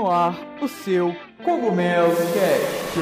no ar o seu Cogumelo Cast.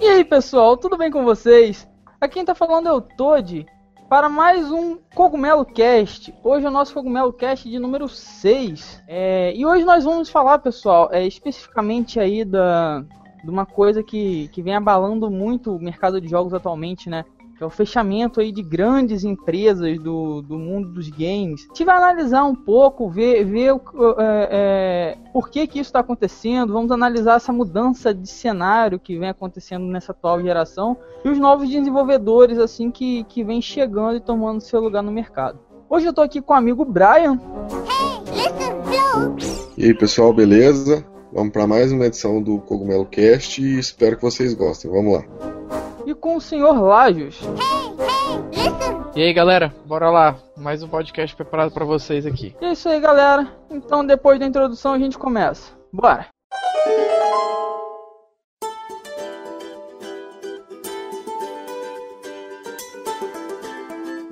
E aí pessoal, tudo bem com vocês? Aqui quem tá falando é o Toad para mais um Cogumelo Cast. Hoje é o nosso Cogumelo Cast de número 6. É, e hoje nós vamos falar, pessoal, é, especificamente aí da, de uma coisa que, que vem abalando muito o mercado de jogos atualmente, né? Que é o fechamento aí de grandes empresas do, do mundo dos games. A gente vai analisar um pouco, ver, ver é, é, por que, que isso está acontecendo. Vamos analisar essa mudança de cenário que vem acontecendo nessa atual geração e os novos desenvolvedores assim que, que vem chegando e tomando seu lugar no mercado. Hoje eu estou aqui com o amigo Brian. E aí pessoal, beleza? Vamos para mais uma edição do Cogumelo Cast e espero que vocês gostem. Vamos lá. E com o senhor Lajos. E aí galera, bora lá, mais um podcast preparado para vocês aqui. É isso aí galera, então depois da introdução a gente começa. Bora!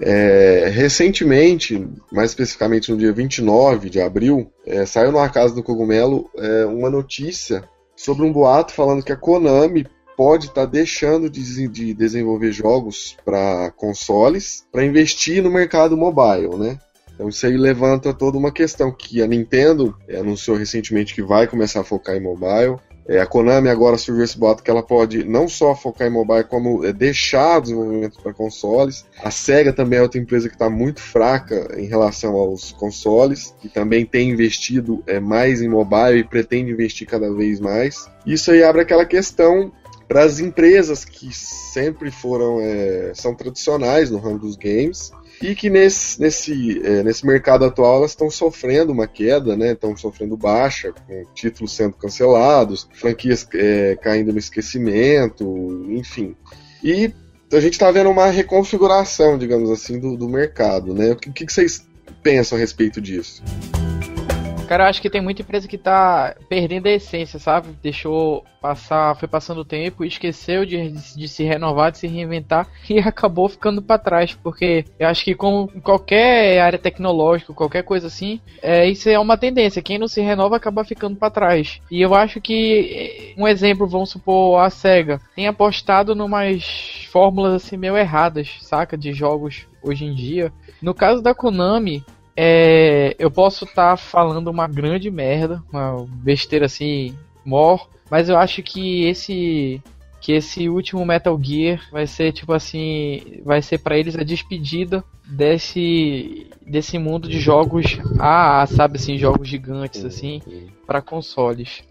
É, recentemente, mais especificamente no dia 29 de abril, é, saiu na Casa do Cogumelo é, uma notícia sobre um boato falando que a Konami pode estar tá deixando de, de, desenvolver jogos para consoles para investir no mercado mobile, né? Então isso aí levanta toda uma questão que a Nintendo anunciou recentemente que vai começar a focar em mobile. É, a Konami agora surgiu esse boato que ela pode não só focar em mobile, como é, deixar o desenvolvimento para consoles. A SEGA também é outra empresa que está muito fraca em relação aos consoles, e também tem investido é, mais em mobile e pretende investir cada vez mais. Isso aí abre aquela questão para as empresas que sempre foram é, são tradicionais no ramo dos games e que nesse, nesse, é, nesse mercado atual elas estão sofrendo uma queda, né? Estão sofrendo baixa, com títulos sendo cancelados, franquias é, caindo no esquecimento, enfim. E a gente está vendo uma reconfiguração, digamos assim, do, do mercado, né? O que, que vocês pensam a respeito disso? Cara, eu acho que tem muita empresa que tá perdendo a essência, sabe? Deixou passar, foi passando o tempo, esqueceu de, de se renovar, de se reinventar e acabou ficando para trás, porque eu acho que como qualquer área tecnológica, qualquer coisa assim, é, isso é uma tendência. Quem não se renova acaba ficando para trás. E eu acho que um exemplo, vamos supor, a Sega tem apostado numas fórmulas assim meio erradas, saca, de jogos hoje em dia. No caso da Konami, é, eu posso estar tá falando uma grande merda, uma besteira assim, mor, mas eu acho que esse que esse último Metal Gear vai ser tipo assim, vai ser para eles a despedida desse desse mundo de jogos ah, sabe assim, jogos gigantes assim para consoles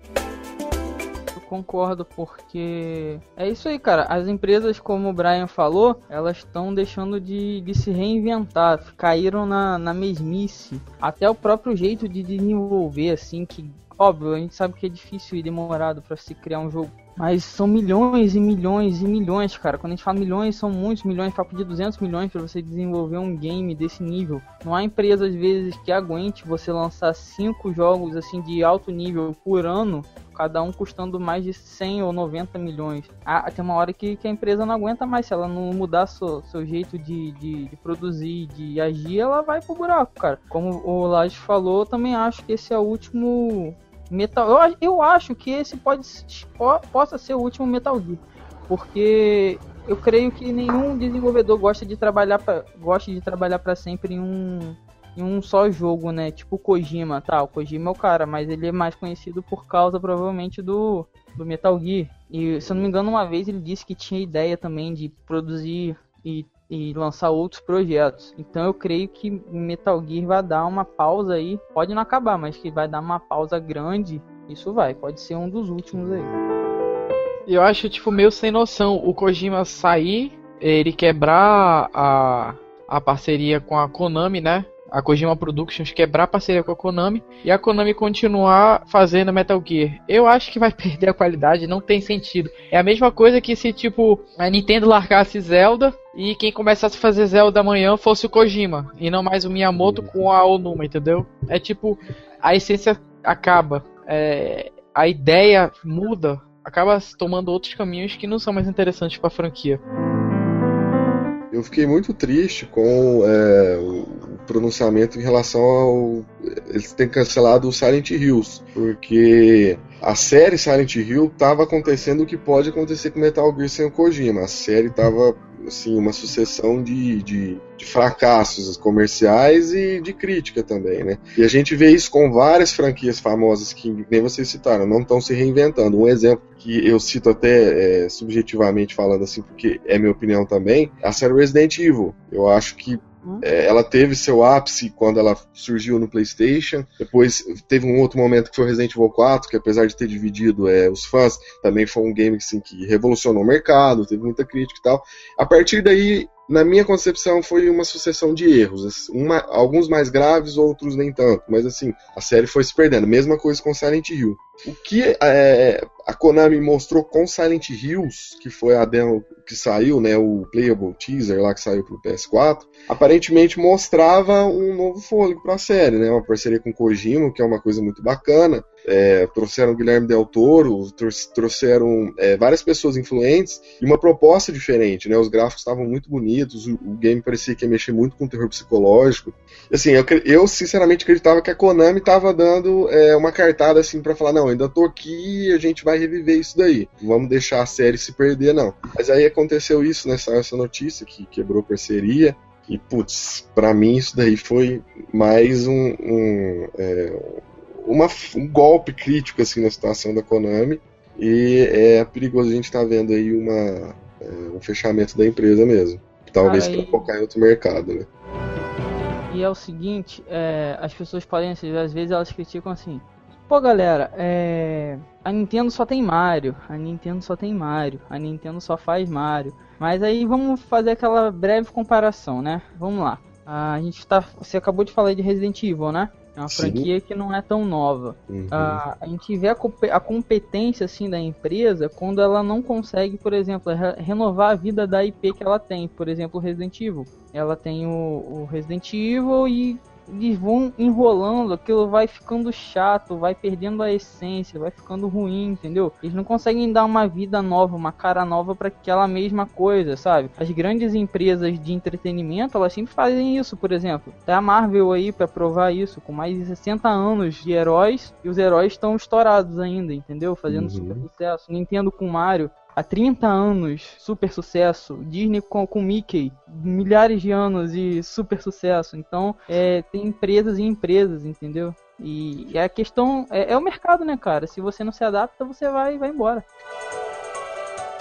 concordo, porque é isso aí, cara. As empresas, como o Brian falou, elas estão deixando de, de se reinventar, caíram na, na mesmice. Até o próprio jeito de desenvolver, assim, que óbvio, a gente sabe que é difícil e demorado para se criar um jogo. Mas são milhões e milhões e milhões, cara. Quando a gente fala milhões, são muitos milhões. Papo de 200 milhões para você desenvolver um game desse nível. Não há empresa, às vezes, que aguente você lançar cinco jogos assim de alto nível por ano cada um custando mais de 100 ou 90 milhões. Ah, tem uma hora que, que a empresa não aguenta mais, se ela não mudar seu, seu jeito de, de, de produzir, de agir, ela vai pro buraco, cara. Como o Lage falou, também acho que esse é o último Metal. Eu, eu acho que esse pode possa ser o último Metal Gear, porque eu creio que nenhum desenvolvedor gosta de trabalhar gosta de trabalhar para sempre em um em um só jogo, né? Tipo Kojima, tá? O Kojima é o cara, mas ele é mais conhecido por causa provavelmente do, do Metal Gear. E se eu não me engano, uma vez ele disse que tinha ideia também de produzir e, e lançar outros projetos. Então eu creio que Metal Gear vai dar uma pausa aí. Pode não acabar, mas que vai dar uma pausa grande. Isso vai, pode ser um dos últimos aí. Eu acho, tipo, meio sem noção o Kojima sair, ele quebrar a, a parceria com a Konami, né? A Kojima Productions quebrar a parceria com a Konami e a Konami continuar fazendo Metal Gear. Eu acho que vai perder a qualidade, não tem sentido. É a mesma coisa que se tipo a Nintendo largasse Zelda e quem começasse a fazer Zelda amanhã fosse o Kojima e não mais o Miyamoto com a Onuma, entendeu? É tipo a essência acaba, é, a ideia muda acaba tomando outros caminhos que não são mais interessantes para a franquia. Eu fiquei muito triste com é, o pronunciamento em relação ao. Eles terem cancelado o Silent Hills, porque a série Silent Hill estava acontecendo o que pode acontecer com Metal Gear sem o Kojima. A série estava assim, uma sucessão de, de, de, fracassos comerciais e de crítica também, né? E a gente vê isso com várias franquias famosas que nem vocês citaram, não estão se reinventando. Um exemplo que eu cito até é, subjetivamente falando assim, porque é minha opinião também, a série Resident Evil. Eu acho que Uhum. É, ela teve seu ápice quando ela surgiu no PlayStation. Depois teve um outro momento que foi Resident Evil 4, que apesar de ter dividido é, os fãs, também foi um game assim, que revolucionou o mercado, teve muita crítica e tal. A partir daí na minha concepção, foi uma sucessão de erros. Uma, alguns mais graves, outros nem tanto. Mas assim, a série foi se perdendo. Mesma coisa com Silent Hill. O que é, a Konami mostrou com Silent Hills, que foi a demo que saiu, né, o playable teaser lá que saiu pro PS4, aparentemente mostrava um novo fôlego para a série, né, uma parceria com Kojima, que é uma coisa muito bacana. É, trouxeram Guilherme Del Toro, trouxeram é, várias pessoas influentes e uma proposta diferente, né? Os gráficos estavam muito bonitos, o, o, game parecia que ia mexer muito com o terror psicológico. Assim, eu, eu sinceramente acreditava que a Konami estava dando é, uma cartada assim para falar, não, ainda tô aqui a gente vai reviver isso daí. Não vamos deixar a série se perder, não. Mas aí aconteceu isso, né? Saiu essa notícia que quebrou parceria. E, putz, pra mim isso daí foi mais um, um, é, uma, um golpe crítico assim na situação da Konami e é perigoso a gente estar tá vendo aí uma, é, um fechamento da empresa mesmo. Talvez para focar em outro mercado, né? E é o seguinte, é, as pessoas podem, às vezes elas criticam assim, pô galera, é, a Nintendo só tem Mario, a Nintendo só tem Mario, a Nintendo só faz Mario. Mas aí vamos fazer aquela breve comparação, né? Vamos lá. A gente tá. Você acabou de falar de Resident Evil, né? É uma Sim. franquia que não é tão nova. Uhum. a gente vê a, a, competência assim da empresa quando ela não consegue, por exemplo, re renovar a vida da IP que ela tem. Por exemplo, Resident Evil. Ela tem o, o Resident Evil e eles vão enrolando, aquilo vai ficando chato, vai perdendo a essência, vai ficando ruim, entendeu? Eles não conseguem dar uma vida nova, uma cara nova para aquela mesma coisa, sabe? As grandes empresas de entretenimento, elas sempre fazem isso, por exemplo. Tem a Marvel aí para provar isso, com mais de 60 anos de heróis e os heróis estão estourados ainda, entendeu? Fazendo uhum. super sucesso. Nintendo com Mario, há 30 anos, super sucesso. Disney com, com Mickey, milhares de anos e super sucesso. Então, é, tem empresas e empresas, entendeu? E, e a questão é, é, o mercado, né, cara? Se você não se adapta, você vai, vai embora.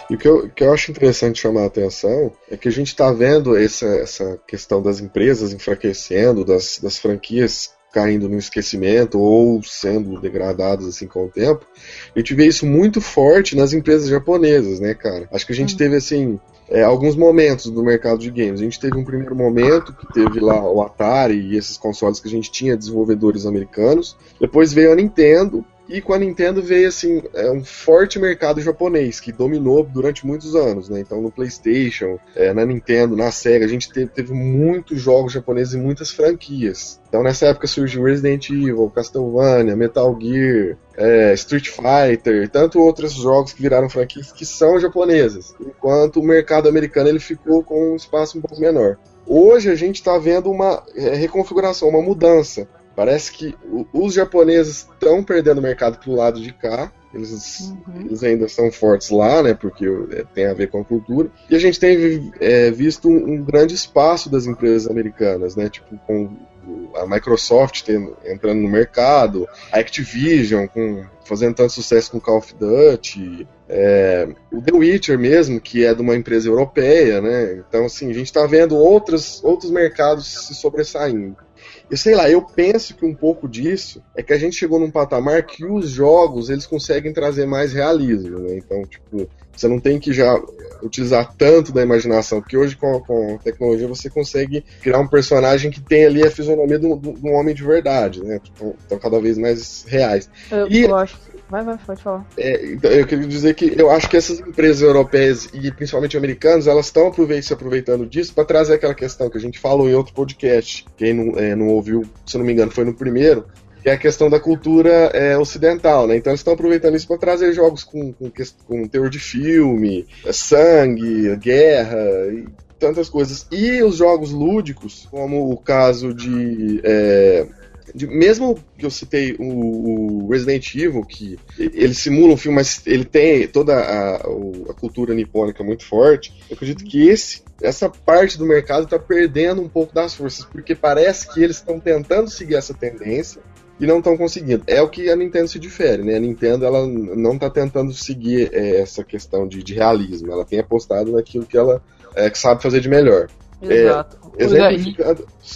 E o que eu, que eu acho interessante chamar a atenção é que a gente está vendo essa, essa questão das empresas enfraquecendo, das, das franquias caindo no esquecimento ou sendo degradados assim com o tempo. A gente vê isso muito forte nas empresas japonesas, né, cara? Acho que a gente uhum. teve assim é, alguns momentos do mercado de games. A gente teve um primeiro momento que teve lá o Atari e esses consoles que a gente tinha desenvolvedores americanos. Depois veio a Nintendo e com a Nintendo veio assim é um forte mercado japonês que dominou durante muitos anos, né? Então no PlayStation, é, na Nintendo, na Sega, a gente teve, teve, muitos jogos japoneses e muitas franquias. Então nessa época surgiu Resident Evil, Castlevania, Metal Gear, é, Street Fighter, e tanto outros jogos que viraram franquias que são japonesas, enquanto o mercado americano ele ficou com um espaço um pouco menor. Hoje a gente está vendo uma é, reconfiguração, uma mudança. Parece que os japoneses estão perdendo o mercado pro lado de cá. Eles, uhum. eles, ainda são fortes lá, né? Porque é, tem a ver com a cultura. E a gente tem é, visto um, um, grande espaço das empresas americanas, né? Tipo, com a Microsoft tendo, entrando no mercado, a Activision com, fazendo tanto sucesso com Call of Duty, é, o The Witcher mesmo, que é de uma empresa europeia, né? Então, assim, a gente está vendo outros, outros mercados se sobressaindo. E sei lá, eu penso que um pouco disso é que a gente chegou num patamar que os jogos eles conseguem trazer mais realismo, né? Então, tipo, você não tem que já utilizar tanto da imaginação, porque hoje com, com a tecnologia você consegue criar um personagem que tem ali a fisionomia de um, homem de verdade, né? Estão tipo, cada vez mais reais. Eu, e, eu acho Vai, vai, pode falar. É, então, eu queria dizer que eu acho que essas empresas europeias e principalmente americanas, elas estão se aproveitando disso para trazer aquela questão que a gente falou em outro podcast. Quem não, é, não ouviu, se não me engano, foi no primeiro, que é a questão da cultura é, ocidental, né? Então eles estão aproveitando isso para trazer jogos com, com, com teor de filme, é, sangue, guerra e tantas coisas. E os jogos lúdicos, como o caso de é, mesmo que eu citei o, o, Resident Evil, que ele simula um filme, mas ele tem toda a, a cultura nipônica muito forte, eu acredito que esse, essa parte do mercado está perdendo um pouco das forças, porque parece que eles estão tentando seguir essa tendência e não estão conseguindo. É o que a Nintendo se difere, né? A Nintendo ela não está tentando seguir é, essa questão de, de, realismo, ela tem apostado naquilo que ela é, que sabe fazer de melhor. Exato. É,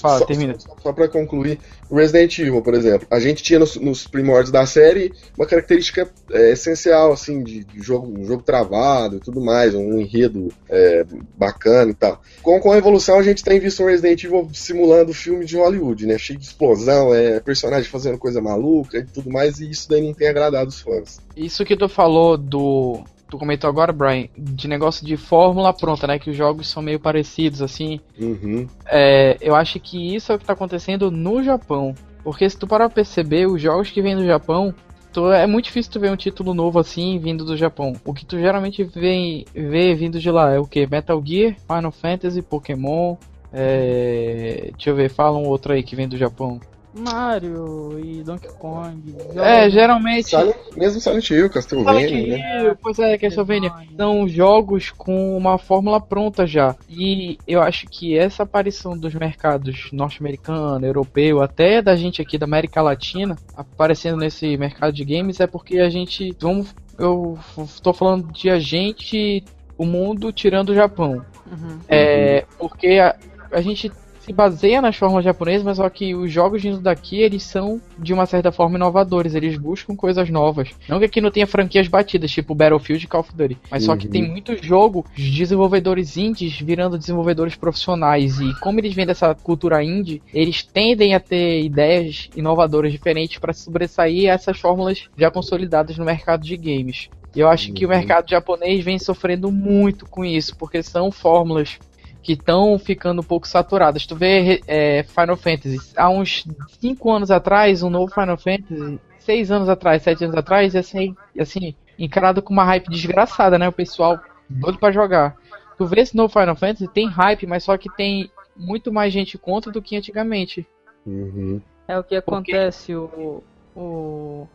Fala, só, termina. Só, só para concluir, Resident Evil, por exemplo, a gente tinha nos, nos primórdios da série uma característica é, essencial, assim, de, de, jogo, um jogo travado e tudo mais, um enredo é, bacana e tal. Com, com a evolução, a gente tem visto um Resident Evil simulando filme de Hollywood, né? Cheio de explosão, é, personagem fazendo coisa maluca e tudo mais, e isso daí não tem agradado os fãs. Isso que tu falou do tu comentou agora, Brian, de negócio de fórmula pronta, né? Que os jogos são meio parecidos, assim. Uhum. É, eu acho que isso é o que tá acontecendo no Japão. Porque se tu parar pra perceber, os jogos que vêm do Japão, tu, é muito difícil tu ver um título novo assim vindo do Japão. O que tu geralmente vê, vê vindo de lá é o que? Metal Gear, Final Fantasy, Pokémon. É... Deixa eu ver, fala um outro aí que vem do Japão. Mario e Donkey Kong. É, geralmente. Silent, mesmo Silent Hill, Castlevania. Silent né? Hill, pois é, Castlevania. São jogos com uma fórmula pronta já. E eu acho que essa aparição dos mercados norte-americano, europeu, até da gente aqui da América Latina, aparecendo nesse mercado de games, é porque a gente. Vamos, eu tô falando de a gente, o mundo tirando o Japão. Uhum. É, porque a, a gente se baseia nas fórmulas japonesas, mas só que os jogos vindo daqui, eles são, de uma certa forma, inovadores. Eles buscam coisas novas. Não que aqui não tenha franquias batidas, tipo Battlefield e Call of Duty. Mas uhum. só que tem uhum. muito jogo de desenvolvedores indies virando desenvolvedores profissionais. E como eles vêm dessa cultura indie, eles tendem a ter ideias inovadoras diferentes para sobressair essas fórmulas já consolidadas no mercado de games. E eu acho que o uhum. mercado japonês vem sofrendo muito com isso, porque são fórmulas que estão ficando um pouco saturadas. Tu vê é, Final Fantasy, há uns 5 anos atrás, um novo Final Fantasy, 6 anos atrás, 7 anos atrás, assim, assim, encarado com uma hype desgraçada, né? O pessoal doido para jogar. Tu vê esse novo Final Fantasy, tem hype, mas só que tem muito mais gente contra do que antigamente. Uhum. É o que acontece, o, o.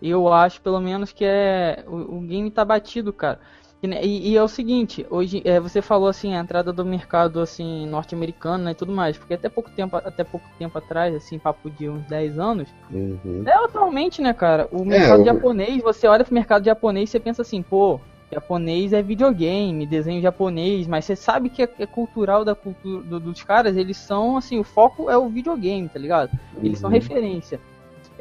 Eu acho, pelo menos, que é. O, o game tá batido, cara. E, e, é o seguinte, hoje é, você falou assim, a entrada do mercado assim norte-americano né, e tudo mais, porque até pouco tempo, até pouco tempo atrás, assim, papo de uns 10 anos, uhum. é atualmente, né, cara, o mercado é, japonês, você olha pro mercado japonês e você pensa assim, pô, japonês é videogame, desenho japonês, mas você sabe que é, é cultural da cultura do, dos caras, eles são assim, o foco é o videogame, tá ligado? Eles uhum. são referência.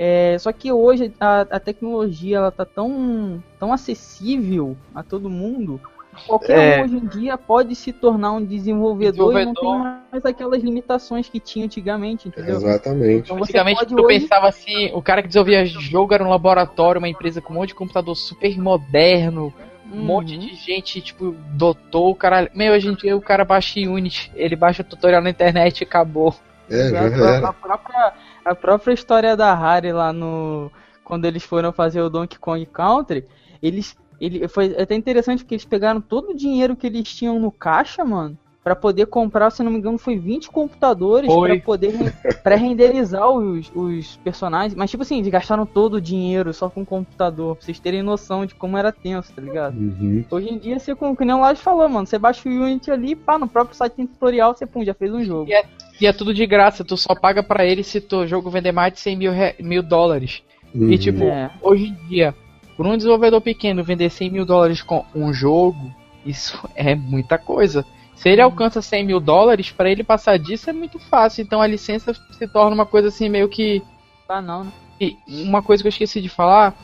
É, só que hoje a, a, tecnologia ela tá tão, tão acessível a todo mundo. Qualquer é... um hoje em dia pode se tornar um desenvolvedor, desenvolvedor, e não tem mais aquelas limitações que tinha antigamente, entendeu? Exatamente. Então, antigamente tu hoje... pensava assim, o cara que desenvolvia jogo era um laboratório, uma empresa com um monte de computador super moderno, um uhum. monte de gente, tipo, doutor, o cara. Meu, hoje em dia o cara baixa Unity, ele baixa o tutorial na internet e acabou. É, já era. A própria a própria história da Harry lá no. Quando eles foram fazer o Donkey Kong Country, eles. Ele, foi até interessante porque eles pegaram todo o dinheiro que eles tinham no caixa, mano, para poder comprar, se não me engano, foi 20 computadores para poder pré-renderizar os, os personagens. Mas, tipo assim, eles gastaram todo o dinheiro só com o computador, pra vocês terem noção de como era tenso, tá ligado? Uhum. Hoje em dia, você, como que nem o Lodge falou, mano, você baixa o Unity ali, pá, no próprio site tem tutorial, você pum, já fez um jogo. E é, e é tudo de graça, tu só paga para ele se o jogo vender mais de 100 mil, mil dólares. Uhum. E, tipo, é. hoje em dia, por um desenvolvedor pequeno vender 100 mil dólares com um jogo, isso é muita coisa. Se ele alcança 100 mil dólares, para ele passar disso é muito fácil. Então a licença se torna uma coisa assim meio que. Ah, não, né? E uma coisa que eu esqueci de falar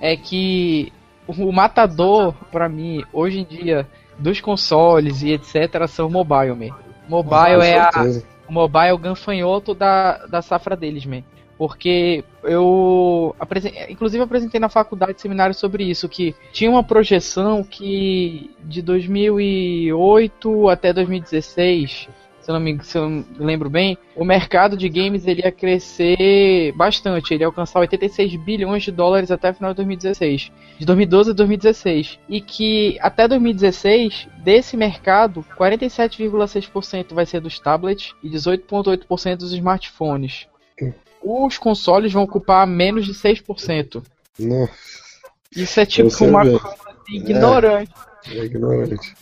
é que o matador, para mim, hoje em dia, dos consoles e etc., são mobile, man. Mobile é a. Mobile ganfanhoto da, da safra deles, man. Porque eu, inclusive, apresentei na faculdade seminário sobre isso, que tinha uma projeção que de 2008 até 2016 se eu não me, se eu lembro bem, o mercado de games ele ia crescer bastante, ele ia alcançar 86 bilhões de dólares até o final de 2016, de 2012 a 2016, e que até 2016 desse mercado 47,6% vai ser dos tablets e 18,8% dos smartphones. Os consoles vão ocupar menos de 6%. Nossa. Isso é tipo Você uma coisa ignorante. É ignorante.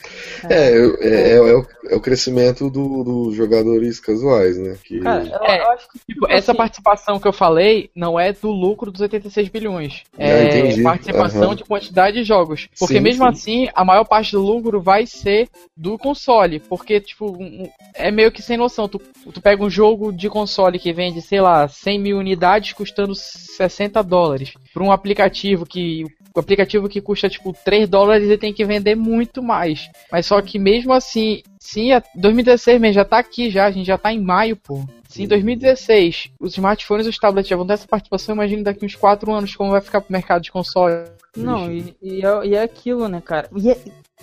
É, é, é, é o, é o crescimento do- dos jogadores casuais, né? Que, Cara, eu, É, eu acho que Tipo, essa assim, participação que eu falei não é do lucro dos 86 bilhões. É participação Aham. de quantidade de jogos. Porque Sim, mesmo sim. assim, a maior parte do lucro vai ser do console. Porque, tipo, é meio que sem noção. Tu, tu pega um jogo de console que vende, sei lá, 100 mil unidades custando 60 dólares. Para um aplicativo que. O aplicativo que custa tipo 3 dólares ele tem que vender muito mais. Mas só que mesmo assim, sim, a- 2016 mesmo já tá aqui já, a gente já tá em maio, pô. Se em 2016 os smartphones e os tablets já vão ter essa participação, imagine daqui uns 4 anos como vai ficar pro mercado de console. Não, e, e é, e é aquilo, né, cara? E é-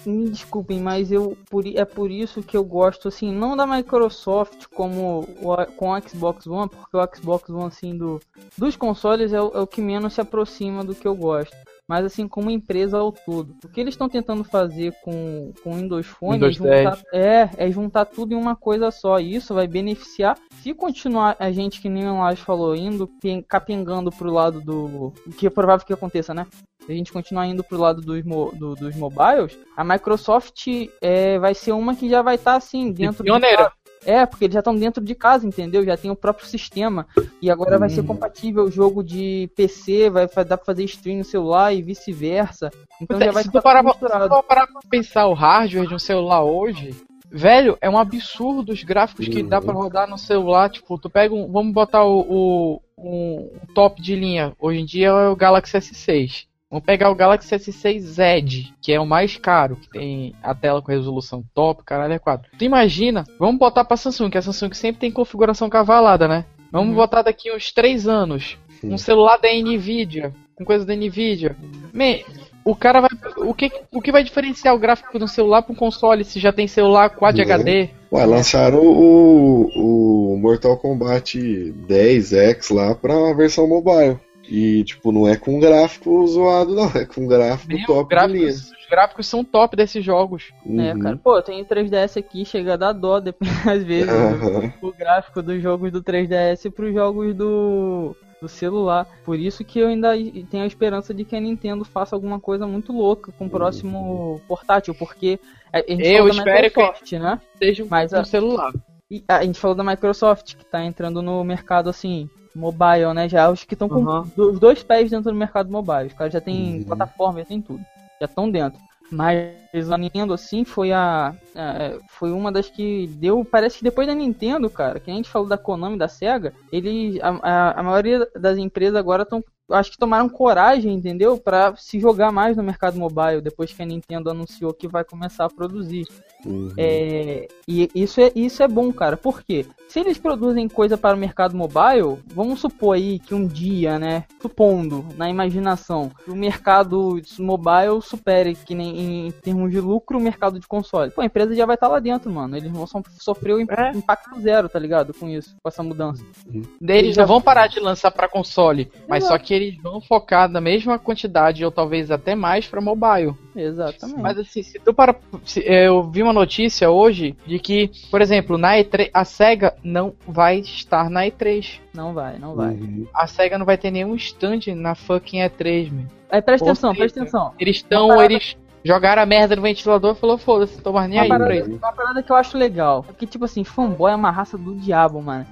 me desculpem, mas eu por, é por isso que eu gosto, assim, não da Microsoft como o, com o Xbox One, porque o Xbox One, assim, do, dos consoles é o, é o que menos se aproxima do que eu gosto. Mas, assim, como empresa ao todo. O que eles estão tentando fazer com, com o Windows Phone Windows é, juntar, é, é juntar tudo em uma coisa só. E isso vai beneficiar. Se continuar a gente, que nem o Laje falou, indo pen- capengando pro lado do. O que é provável que aconteça, né? Se a gente continuar indo pro lado dos, mo- do- dos mobiles, a Microsoft é, vai ser uma que já vai estar assim, dentro de pioneira. casa. É, porque eles já estão dentro de casa, entendeu? Já tem o próprio sistema. E agora vai ser Uhum. compatível o jogo de PC, vai dar pra fazer stream no celular e vice-versa. Então já vai se tu parar, se tu parar pra pensar o hardware de um celular hoje, velho, é um absurdo os gráficos que Uhum. dá pra rodar no celular. Tipo, tu pega um. Vamos botar o, o- um top de linha. Hoje em dia é o Galaxy S6. Vamos pegar o Galaxy S6 Edge, que é o mais caro, que tem a tela com resolução top, caralho, é 4. Tu imagina, vamos botar pra Samsung, que a Samsung sempre tem configuração cavalada, né? Vamos Uhum. botar daqui uns 3 anos. Um Sim. celular da Nvidia, com coisa da Nvidia. Man, o cara vai. O que, o que vai diferenciar o gráfico um celular para um console se já tem celular Quad Né? HD? Ué, lançaram o, o Mortal Kombat 10X lá pra versão mobile. E, tipo, não é com gráfico zoado, não. É com gráfico Meu, top de linha. gráficos, os gráficos são top desses jogos. É, Uhum. cara. Pô, tem o 3DS aqui, chega a dar dó, depois, às vezes, Aham. o gráfico dos jogos do 3DS pros jogos do, do celular. Por isso que eu ainda tenho a esperança de que a Nintendo faça alguma coisa muito louca com o próximo portátil, porque a gente Eu falou da espero que- Microsoft, né? Seja Mas um a- celular. E a gente falou da Microsoft, que tá entrando no mercado assim, mobile, né? Já os que estão com Uhum. os dois pés dentro do mercado mobile. Os caras já tem Uhum. plataforma, já tem tudo. Já estão dentro. Mas a Nintendo, assim, foi a. a- foi uma das que deu. Parece que depois da Nintendo, cara, que a gente falou da Konami da Sega, eles. A, a, a maioria das empresas agora estão. Acho que tomaram coragem, entendeu? Pra se jogar mais no mercado mobile, depois que a Nintendo anunciou que vai começar a produzir. Uhum. É, e isso é, isso é bom, cara. Por quê? Se eles produzem coisa para o mercado mobile, vamos supor aí que um dia, né? Supondo, na imaginação, que o mercado mobile supere, que nem em termos de lucro, o mercado de console. Pô, a empresa já vai estar lá dentro, mano. Eles vão so- sofrer o imp- É. impacto zero, tá ligado? Com isso, com essa mudança. Eles já- não vão parar de lançar para console, mas Exato. só que eles vão focar na mesma quantidade, ou talvez até mais, para mobile. Exatamente. Mas assim, se tu para. se- eu vi uma notícia hoje de que, por exemplo, na E3, a SEGA não vai estar na E3. Não vai, não vai. Uhum. A SEGA não vai ter nenhum stand na fucking E3, meu. Aí presta Ou atenção, seja, presta atenção. Eles estão. Eles jogaram a merda no ventilador e falou, foda-se, tô mais nem Uma aí parada, pra isso. uma parada que eu acho legal. É que, tipo assim, fanboy é uma raça do diabo, mano.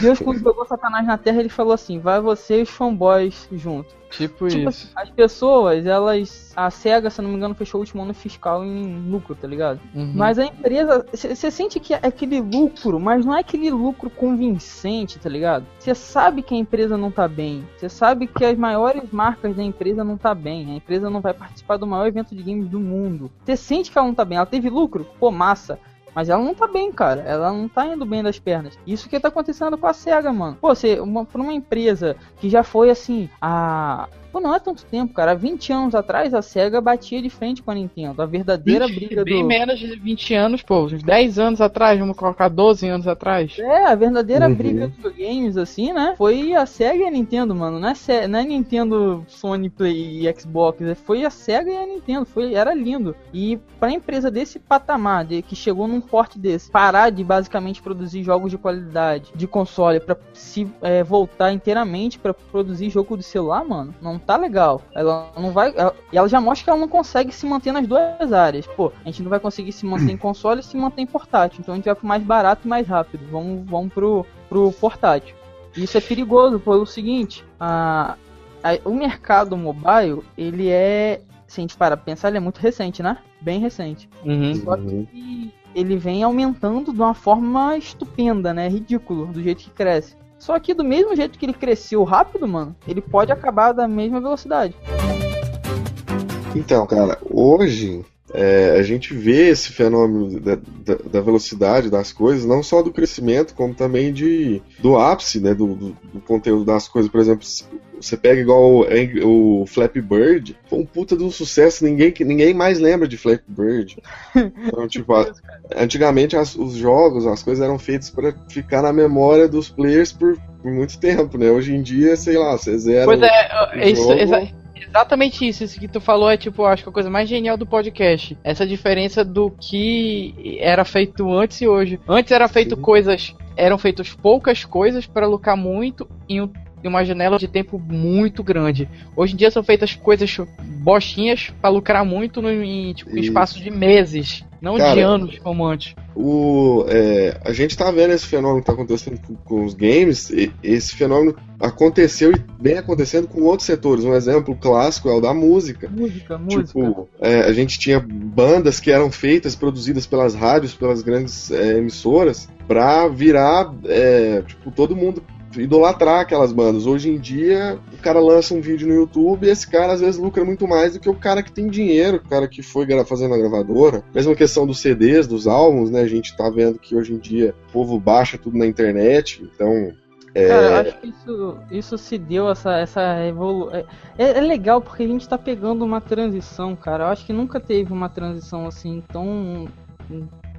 Deus, quando jogou Satanás na Terra, ele falou assim: vai você e os fanboys junto. Tipo, Tipo isso. assim, as pessoas, elas. A SEGA, se não me engano, fechou o último ano fiscal em lucro, tá ligado? Uhum. Mas a empresa. Você sente que é aquele lucro, mas não é aquele lucro convincente, tá ligado? Você sabe que a empresa não tá bem. Você sabe que as maiores marcas da empresa não tá bem. A empresa não vai participar do maior evento de games do mundo. Você sente que ela não tá bem. Ela teve lucro? Pô, massa. Mas ela não tá bem, cara. Ela não tá indo bem das pernas. Isso que tá acontecendo com a SEGA, mano. Pô, você, uma, pra uma empresa que já foi assim, a. Pô, não é tanto tempo, cara. Há 20 anos atrás a SEGA batia de frente com a Nintendo. A verdadeira 20, briga bem do. menos de 20 anos, pô. Uns 10 anos atrás, vamos colocar 12 anos atrás. É, a verdadeira Uhum. briga dos games, assim, né? Foi a SEGA e a Nintendo, mano. Não é, Se- não é Nintendo, Sony, Play e Xbox. é- Foi a SEGA e a Nintendo. Foi, era lindo. E pra empresa desse patamar, de, que chegou num porte desse, parar de basicamente produzir jogos de qualidade de console pra se é, voltar inteiramente pra produzir jogo de celular, mano, não tá legal. Ela não vai. ela- e ela já mostra que ela não consegue se manter nas duas áreas. Pô, a gente não vai conseguir se manter em console e se manter em portátil. Então a gente vai pro mais barato e mais rápido. Vamos, vamos pro, pro portátil. E Isso é perigoso pelo seguinte: a, a- o mercado mobile, ele é. Se a gente para pra pensar, ele é muito recente, né? Bem recente. Uhum. Só que ele vem aumentando de uma forma estupenda, né? Ridículo, do jeito que cresce. Só que do mesmo jeito que ele cresceu rápido, mano, ele pode acabar da mesma velocidade. Então, cara, hoje é, a gente vê esse fenômeno da, da- da velocidade das coisas, não só do crescimento, como também de, do ápice né, do, do- do conteúdo das coisas. Por exemplo, você pega igual o, o Flappy Bird, foi um puta de um sucesso, ninguém, ninguém mais lembra de Flappy Bird. Então, tipo, a- antigamente as- os jogos, as coisas eram feitas para ficar na memória dos players por, por muito tempo, né? Hoje em dia, sei lá, você zera. Pois é, o isso, jogo. exa- exatamente isso. Isso que tu falou é, tipo, acho que a coisa mais genial do podcast. Essa diferença do que era feito antes e hoje. Antes era feito Sim. coisas. Eram feitas poucas coisas para lucrar muito em, um- em uma janela de tempo muito grande. Hoje em dia são feitas coisas bostinhas para lucrar muito no, em tipo, espaço de meses. Não de Cara, anos como antes. O, é, a gente tá vendo esse fenômeno que tá acontecendo com, com os games. e- esse fenômeno aconteceu e vem acontecendo com outros setores. Um exemplo clássico é o da música. Música, música. Tipo, é, a gente tinha bandas que eram feitas, produzidas pelas rádios, pelas grandes é, emissoras, pra virar, é, tipo, todo mundo idolatrar aquelas bandas. Hoje em dia, o cara lança um vídeo no YouTube e esse cara às vezes lucra muito mais do que o cara que tem dinheiro, o cara que foi fazendo a gravadora. Mesma questão dos CDs, dos álbuns, né? A gente tá vendo que hoje em dia o povo baixa tudo na internet, então. É, Cara, eu acho que isso, isso se deu, essa, essa evolução. É, é legal porque a gente tá pegando uma transição, cara. Eu acho que nunca teve uma transição assim tão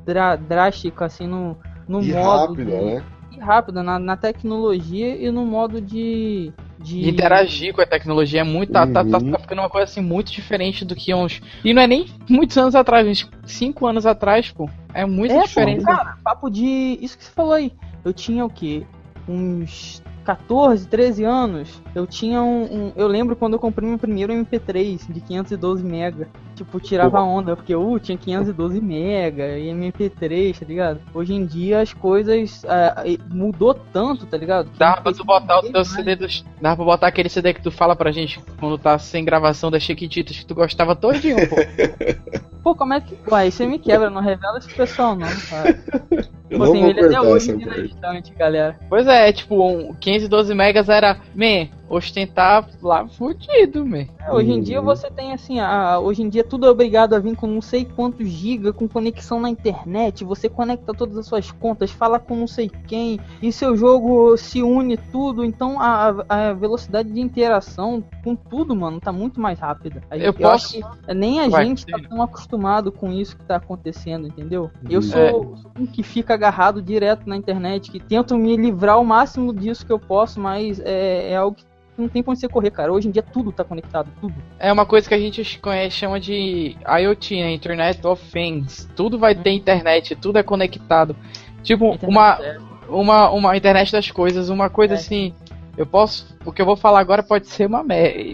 drá- drástica assim no, no e modo. rápida, né? E rápida na, na tecnologia e no modo de. de... De interagir com a tecnologia é muito. Tá, tá, tá, Uhum. tá ficando uma coisa assim muito diferente do que uns. E não é nem muitos anos atrás, gente. Cinco anos atrás, pô. É muito É, diferente. pô, cara, papo de. Isso que você falou aí. Eu tinha o quê? Uns 14, 13 anos. Eu tinha um. um- eu lembro quando eu comprei meu primeiro MP3 de 512 mega. Tipo, tirava onda, porque eu tinha 512 mega e MP3, tá ligado? Hoje em dia as coisas e- mudou tanto, tá ligado? Que Dava pra tu botar o teu. CD dos. Dava pra botar aquele CD que tu fala pra gente quando tá sem gravação das Chiquititas que tu gostava todinho, pô. Pô, como é que. Ué, aí você me quebra, não revela esse pessoal, não, cara. Eu Pô, não tem vou ele até hoje na parte. estante, galera. Pois é, tipo, um 512 megas era. Man, ostentar lá fudido, man. É, hoje em dia Uhum. você tem assim, a, hoje em dia tudo é obrigado a vir com não sei quantos giga, com conexão na internet, você conecta todas as suas contas, fala com não sei quem, e seu jogo se une tudo, então a, a velocidade de interação com tudo, mano, tá muito mais rápida. A Eu acho posso- que nem a Vai, gente tá tão acostumado com isso que tá acontecendo, entendeu? Eu Uhum. sou É. um que fica agarrado direto na internet, que tento me livrar o máximo disso que eu posso, mas é, é algo que não tem pra onde você correr, cara. Hoje em dia tudo tá conectado, tudo. É uma coisa que a gente conhece, chama de IoT, né? Internet of Things. Tudo vai ter internet, tudo é conectado. Tipo, uma, Internet, uma, uma internet das coisas, uma coisa É. assim. Eu posso. O que eu vou falar agora pode ser uma,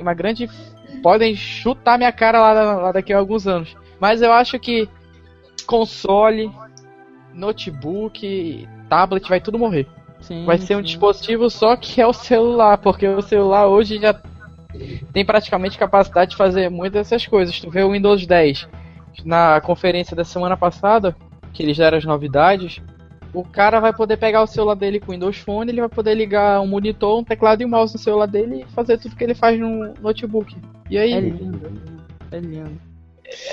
uma grande. Podem chutar minha cara lá, lá daqui a alguns anos. Mas eu acho que console, notebook, tablet, vai tudo morrer. Sim, Vai ser um sim. dispositivo só que é o celular, porque o celular hoje já tem praticamente capacidade de fazer muitas dessas coisas. Tu vê o Windows 10 na conferência da semana passada, que eles deram as novidades, o cara vai poder pegar o celular dele com o Windows Phone, ele vai poder ligar um monitor, um teclado e um mouse no celular dele e fazer tudo que ele faz no notebook. E aí É lindo. É lindo.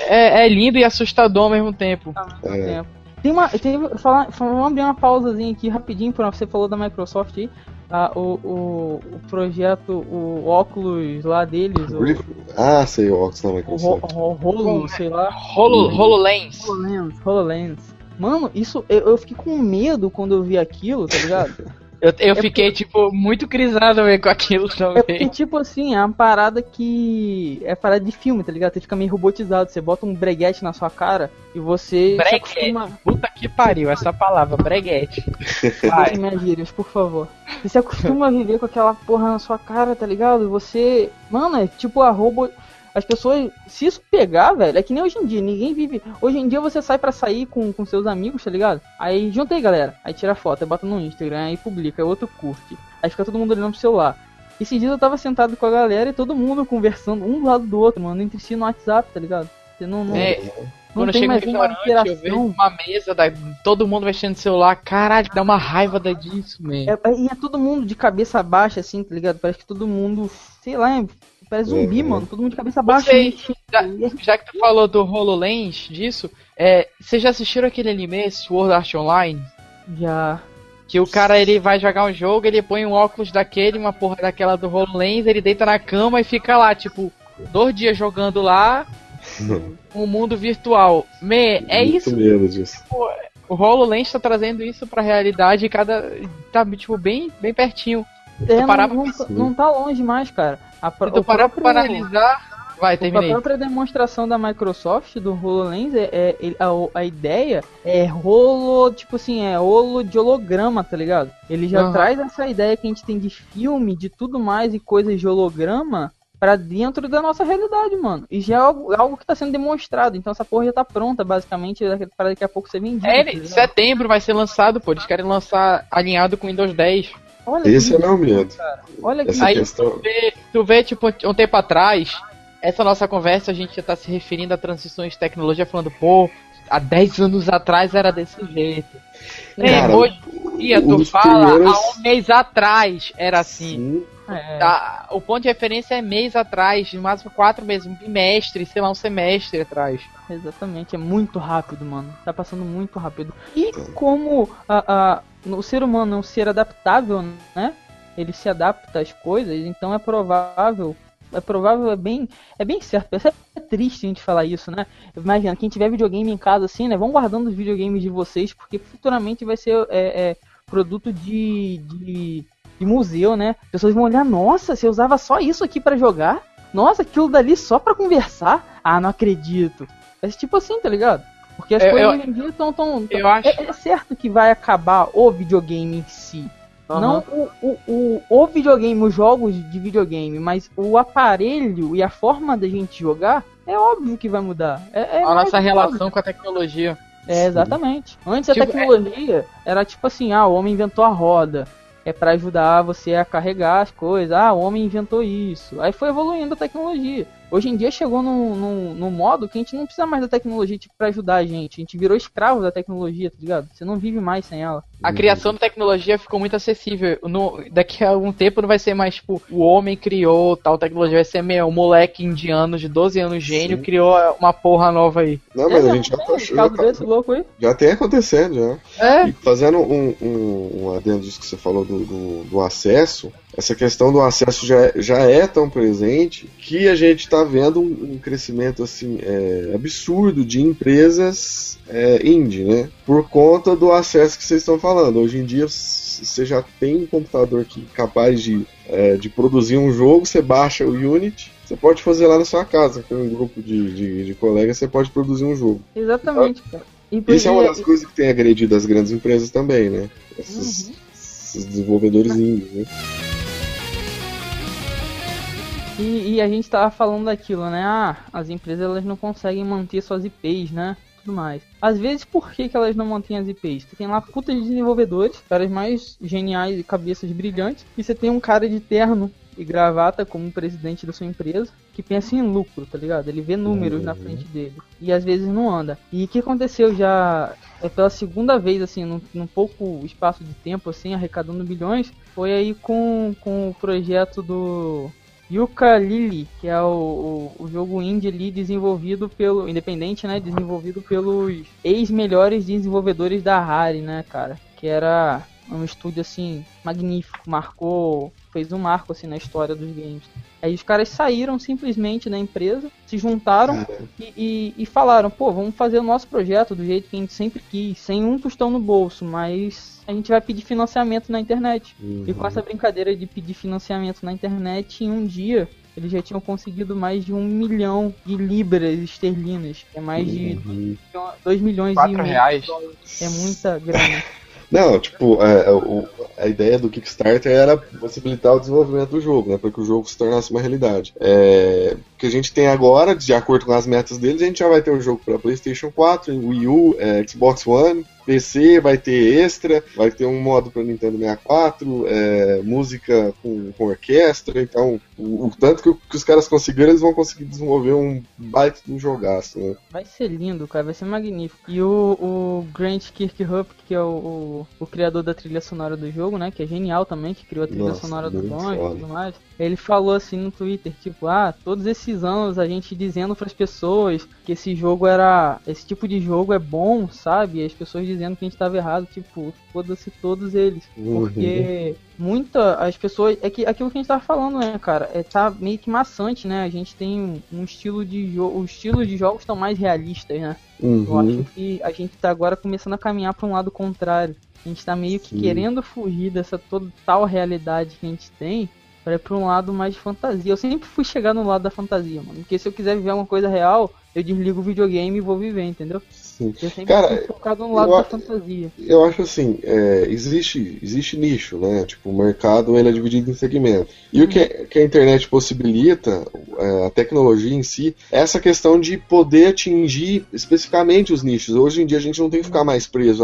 é, é lindo e assustador ao mesmo tempo. Mesmo É. tempo. Tem uma. Tem, falar, vamos abrir uma pausazinha aqui rapidinho, pra você falou da Microsoft aí. a, o, o, o projeto, o óculos lá deles, o, Ah, sei, o óculos da o, ro, Microsoft. ro- rolo, sei lá. Holo, HoloLens. HoloLens, HoloLens. Mano, isso eu, eu fiquei com medo quando eu vi aquilo, tá ligado? Eu, eu É fiquei, tipo, muito crisado com aquilo É porque, também. tipo assim, é uma parada que. É parada de filme, tá ligado? Você fica meio robotizado. Você bota um breguete na sua cara e você Breguete. acostuma. Puta que pariu, essa palavra, breguete. Vai. Minhas gírias, por favor. Você se acostuma a viver com aquela porra na sua cara, tá ligado? E você. Mano, é tipo a robô. As pessoas, se isso pegar, velho, é que nem hoje em dia, ninguém vive. Hoje em dia você sai pra sair com, com seus amigos, tá ligado? Aí junta aí, galera. Aí tira foto, aí bota no Instagram, aí publica, aí outro curte. Aí fica todo mundo olhando pro celular. Esses dias eu tava sentado com a galera e todo mundo conversando, um do lado do outro, mano, entre si no WhatsApp, tá ligado? Você não, não, É, não Quando eu chego no restaurante, eu vejo uma mesa, da, todo mundo mexendo no celular. Caralho, dá uma raiva da disso, man. É, é- e é todo mundo de cabeça baixa, assim, tá ligado? Parece que todo mundo, sei lá, é- parece zumbi, Uhum. mano. Todo mundo de cabeça baixa. Mexendo. Já, já que tu falou do HoloLens, disso, é, vocês já assistiram aquele anime Sword Art Online? Já. Que o cara ele vai jogar um jogo, ele põe um óculos daquele, uma porra daquela do HoloLens, ele deita na cama e fica lá, tipo, dois dias jogando lá, um mundo virtual. Me, é Muito isso. medo disso. O HoloLens tá trazendo isso pra realidade e cada. tá, tipo, bem, bem pertinho. É, não, parar pra não, tá- não tá longe mais, cara. A, Se tu parar pra próprio- analisar. Vai, A terminei. própria demonstração da Microsoft do HoloLens é, é- a, a ideia é rolo, tipo assim, é rolo de holograma, tá ligado? Ele já Aham. traz essa ideia que a gente tem de filme, de tudo mais e coisas de holograma pra dentro da nossa realidade, mano. E já é algo, algo que tá sendo demonstrado, então essa porra já tá pronta, basicamente, pra daqui a pouco ser vendida. É, tá setembro vai ser lançado, pô. Eles querem lançar alinhado com Windows 10. Olha Esse que, é meu medo. olha que Essa Aí- questão. Tu vê, tu vê, tipo, um tempo atrás, essa nossa conversa, a gente já tá se referindo a transições de tecnologia, falando, pô, há 10 anos atrás era desse jeito. É, Cara, hoje em dia, tu fala, primeiros- há um mês atrás era assim. Sim, é, Tá, o ponto de referência é mês atrás, no máximo quatro meses, um bimestre, sei lá, um semestre atrás. Exatamente, é muito rápido, mano. Tá passando muito rápido. E como a, a, o ser humano é um ser adaptável, né? Ele se adapta às coisas, então é provável. É provável, é bem, é bem certo. É triste a gente falar isso, né? Imagina, quem tiver videogame em casa assim, né? Vão guardando os videogames de vocês, porque futuramente vai ser é, é, produto de, de, de museu, né? Pessoas vão olhar, nossa, você usava só isso aqui pra jogar? Nossa, aquilo dali só pra conversar? Ah, não acredito. É tipo assim, tá ligado? Porque as Eu- coisas eu- hoje em dia estão tão, tão- eu acho- É, é certo que vai acabar o videogame em si. Não o, o, o, o videogame, os jogos de videogame, mas o aparelho e a forma da gente jogar, é óbvio que vai mudar. É, é a nossa relação com a tecnologia. é, exatamente. Antes a Tipo, tecnologia era tipo assim, ah, o homem inventou a roda. É pra ajudar você a carregar as coisas. Ah, o homem inventou isso. Aí foi evoluindo a tecnologia. Hoje em dia chegou num, num modo que a gente não precisa mais da tecnologia tipo, pra ajudar a gente. A gente virou escravo da tecnologia, tá ligado? Você não vive mais sem ela. A criação da tecnologia ficou muito acessível. No- daqui a algum tempo não vai ser mais, tipo, o homem criou tal tecnologia, vai ser meio um moleque indiano de 12 anos, gênio, Sim. criou uma porra nova aí. Não, mas É, a gente já tá, já, tá- louco aí. já tem acontecendo já. É, E fazendo um, um, um adendo disso que você falou do, do, do acesso, essa questão do acesso já, é- já é tão presente que a gente está vendo um, um crescimento assim é, absurdo de empresas é, indie, né? Por conta do acesso que vocês estão falando. Hoje em dia você já tem um computador que capaz de, é, de produzir um jogo, você baixa o Unity, você pode fazer lá na sua casa, com um grupo de, de, de colegas, você pode produzir um jogo. Exatamente, cara. E, Isso é uma das coisas que tem agredido as grandes empresas também, né? Esses, Uhum. esses desenvolvedores indies, né? E, e a gente tava falando daquilo, né? Ah, as empresas elas não conseguem manter suas IPs, né? Tudo mais. Às vezes, por que, que elas não mantêm as IPs? Você tem lá putas de desenvolvedores, caras mais geniais e cabeças brilhantes, e você tem um cara de terno e gravata como presidente da sua empresa que pensa em lucro, tá ligado? Ele vê números na frente dele e às vezes não anda. E o que aconteceu já é pela segunda vez, assim, num, num pouco espaço de tempo, assim, arrecadando bilhões, foi aí com, com o projeto do Yuka Lili, que é o, o, o jogo indie ali desenvolvido pelo. Independente, né? Desenvolvido pelos ex-melhores desenvolvedores da Rare, né, cara? Que era um estúdio assim magnífico, marcou, fez um marco assim na história dos games. Aí os caras saíram simplesmente da empresa, se juntaram e, e, e, falaram, pô, vamos fazer o nosso projeto do jeito que a gente sempre quis, sem um tostão no bolso, mas a gente vai pedir financiamento na internet. Uhum. E com essa brincadeira de pedir financiamento na internet, em um dia eles já tinham conseguido mais de um milhão de libras esterlinas. É mais de uhum. 2 milhões e meio. Reais. É muita grana. Não, tipo, é, é a ideia do Kickstarter era possibilitar o desenvolvimento do jogo, né, para que o jogo se tornasse uma realidade. É, que a gente tem agora, de acordo com as metas deles, a gente já vai ter um jogo para PlayStation 4, Wii U, é, Xbox One, PC vai ter extra, vai ter um modo para Nintendo 64, é, música com, com, orquestra, então o, o tanto que, que, os caras conseguiram, eles vão conseguir desenvolver um baita de um jogaço, né? Vai ser lindo, cara, vai ser magnífico. E o, o Grant Kirkhope, que é o, o, o, criador da trilha sonora do jogo, né, que é genial também, que criou a trilha Nossa, sonora do Sonic e tudo mais, ele falou assim no Twitter, tipo, ah, todos esses anos a gente dizendo para as pessoas que esse jogo era, esse tipo de jogo é bom, sabe? E as pessoas dizendo que a gente estava errado, tipo, foda-se todos eles. Uhum. Porque muita, as pessoas, é que aquilo que a gente tava falando, né, cara, é tá meio que maçante, né? A gente tem um, um estilo de jogo, os estilos de jogos estão mais realistas, né? Uhum. Eu acho que a gente tá agora começando a caminhar para um lado contrário. A gente tá meio que Sim. querendo fugir dessa total realidade que a gente tem para ir pra um lado mais de fantasia. Eu sempre fui chegar no lado da fantasia, mano. Porque se eu quiser viver uma coisa real, eu desligo o videogame e vou viver, entendeu? Sim. Eu sempre Cara, fui focado no lado da fantasia. Eu acho assim, é, existe, existe nicho, né? Tipo, o mercado ele é dividido em segmentos. E hum. o que, uhum. que, a internet possibilita, é, a tecnologia em si, é essa questão de poder atingir especificamente os nichos. Hoje em dia a gente não tem que ficar mais preso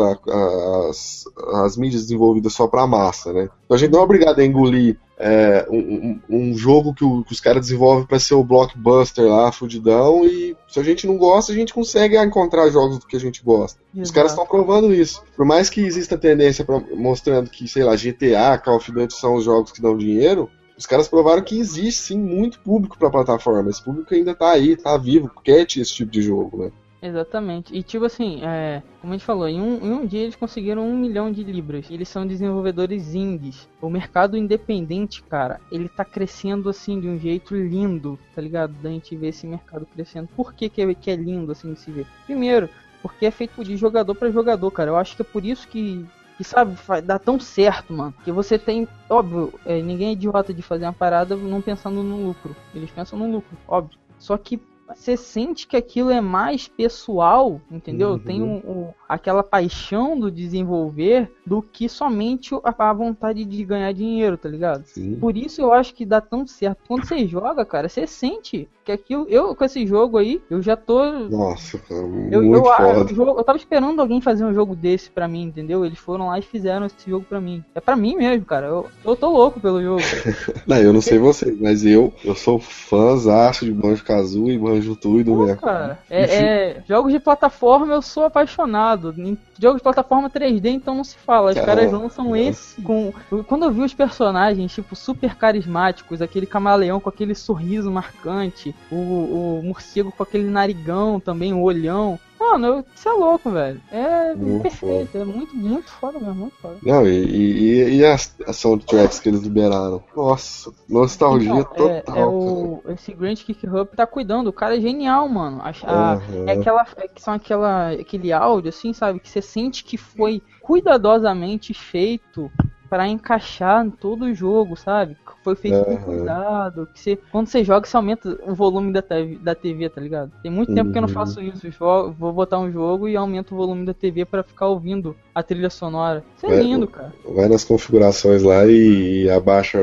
às mídias desenvolvidas só para massa, né? Então a gente não é obrigado a engolir é, um, um, jogo que, o, que os caras desenvolvem para ser o blockbuster lá, fudidão, e se a gente não gosta, a gente consegue encontrar jogos do que a gente gosta. Exato. Os caras estão provando isso. Por mais que exista tendência pra, mostrando que, sei lá, GTA, Call of Duty são os jogos que dão dinheiro, os caras provaram que existe sim muito público para a plataforma. Esse público ainda tá aí, tá vivo, quer esse tipo de jogo, né? Exatamente. E tipo assim, é, como a gente falou, em um, em um dia eles conseguiram um milhão de libras. Eles são desenvolvedores indies. O mercado independente, cara, ele tá crescendo assim de um jeito lindo, tá ligado? Da gente ver esse mercado crescendo. Por que, que, é, que é lindo assim de se ver? Primeiro, porque é feito de jogador para jogador, cara. Eu acho que é por isso que, que sabe, dá tão certo, mano. Que você tem, óbvio, é, ninguém é idiota de fazer uma parada não pensando no lucro. Eles pensam no lucro, óbvio. Só que você sente que aquilo é mais pessoal, entendeu? Uhum. Tem um, um, aquela paixão do desenvolver do que somente a, a, vontade de ganhar dinheiro, tá ligado? Sim. Por isso eu acho que dá tão certo. Quando você joga, cara, você sente que aquilo. Eu, com esse jogo aí, eu já tô. Nossa, cara, muito eu, eu, foda. Eu, eu, tava esperando alguém fazer um jogo desse pra mim, entendeu? Eles foram lá e fizeram esse jogo pra mim. É pra mim mesmo, cara. Eu, eu tô louco pelo jogo. não, eu não sei você, mas eu, eu sou fãzaço de Banjo Kazooie, Banjo Tooie do Pô, cara, é, é, jogos de plataforma eu sou apaixonado. Jogos de plataforma 3D, então não se fala. Os caras lançam esse com. Quando eu vi os personagens, tipo, super carismáticos, aquele camaleão com aquele sorriso marcante, o, o morcego com aquele narigão também, o olhão. Mano, isso é louco, velho. É muito perfeito, foda. é muito, muito foda mesmo, muito foda. Não, e, e, e as, as soundtracks que eles liberaram? Nossa, nostalgia então, total. É, é o, esse Grant Kick Up tá cuidando, o cara é genial, mano. A, a, uhum. É aquela. É, são aquela, aquele áudio, assim, sabe? Que você sente que foi cuidadosamente feito para encaixar em todo o jogo, sabe? Foi feito uhum. com cuidado. Que você, quando você joga, você aumenta o volume da TV, da TV tá ligado? Tem muito tempo uhum. que eu não uhum. faço isso. Eu vou botar um jogo e aumento o volume da TV para ficar ouvindo a trilha sonora. Isso é vai, lindo, cara. Vai nas configurações lá e, e abaixa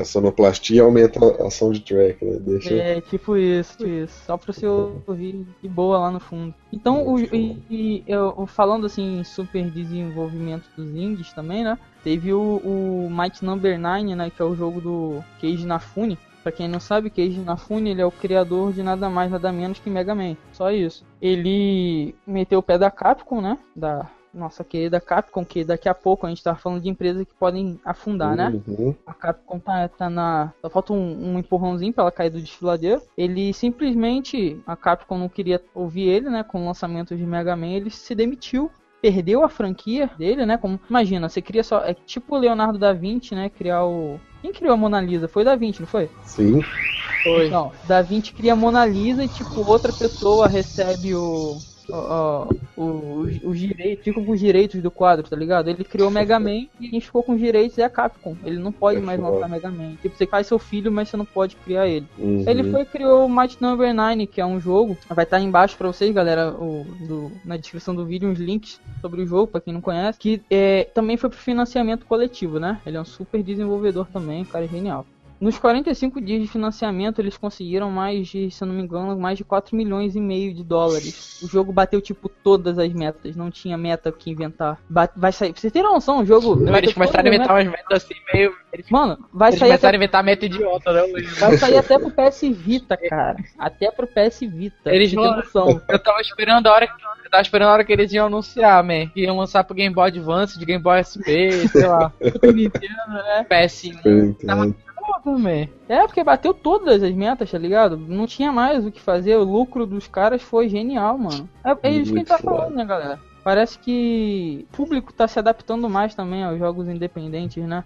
a sonoplastia e aumenta a soundtrack, né? Deixa... É, tipo isso, tipo isso. Só pra você ouvir de boa lá no fundo. Então, o, e, e eu, falando assim, super desenvolvimento dos indies também, né? Teve o, o Might Number 9, né? Que é o jogo do Keiji Nafune. Pra quem não sabe, Keiji Nafune ele é o criador de nada mais nada menos que Mega Man. Só isso. Ele meteu o pé da Capcom, né? Da nossa querida Capcom, que daqui a pouco a gente tá falando de empresas que podem afundar, né? uhum. né? A Capcom tá, tá na. Só falta um, um empurrãozinho pra ela cair do desfiladeiro. Ele simplesmente. A Capcom não queria ouvir ele, né? Com o lançamento de Mega Man, ele se demitiu perdeu a franquia dele, né? Como imagina, você cria só é tipo o Leonardo da Vinci, né? Criar o quem criou a Mona Lisa? Foi o Da Vinci, não foi? Sim. Foi. Então, Da Vinci cria a Mona Lisa e tipo outra pessoa recebe o ó, os, os direitos, ficam com os direitos do quadro, tá ligado? Ele criou Mega Man e a gente ficou com os direitos e a Capcom. Ele não pode é mais lançar Mega Man. Tipo, você faz seu filho, mas você não pode criar ele. Uhum. Ele foi criou o Might Number 9, que é um jogo. Vai estar tá embaixo pra vocês, galera, o, do, na descrição do vídeo, uns links sobre o jogo, pra quem não conhece. Que é, também foi pro financiamento coletivo, né? Ele é um super desenvolvedor também, cara genial. Nos 45 dias de financiamento, eles conseguiram mais de, se eu não me engano, mais de 4 milhões e meio de dólares. O jogo bateu, tipo, todas as metas. Não tinha meta que inventar. Bate, vai sair. Pra vocês terem noção, o jogo. Não, eles começaram a inventar umas metas assim, meio. Eles, Mano, vai eles sair. começaram até... a inventar meta idiota, né, Luiz? Vai sair até pro PS Vita, cara. Até pro PS Vita. Eles não. Eu tava esperando a hora que. Tava esperando a hora que eles iam anunciar, man. Que iam lançar pro Game Boy Advance, de Game Boy SP, sei lá. Nintendo, né? PS1. Tava também. É, porque bateu todas as metas, tá ligado? Não tinha mais o que fazer. O lucro dos caras foi genial, mano. É, é isso que a gente tá falando, né, galera? Parece que o público tá se adaptando mais também aos jogos independentes, né?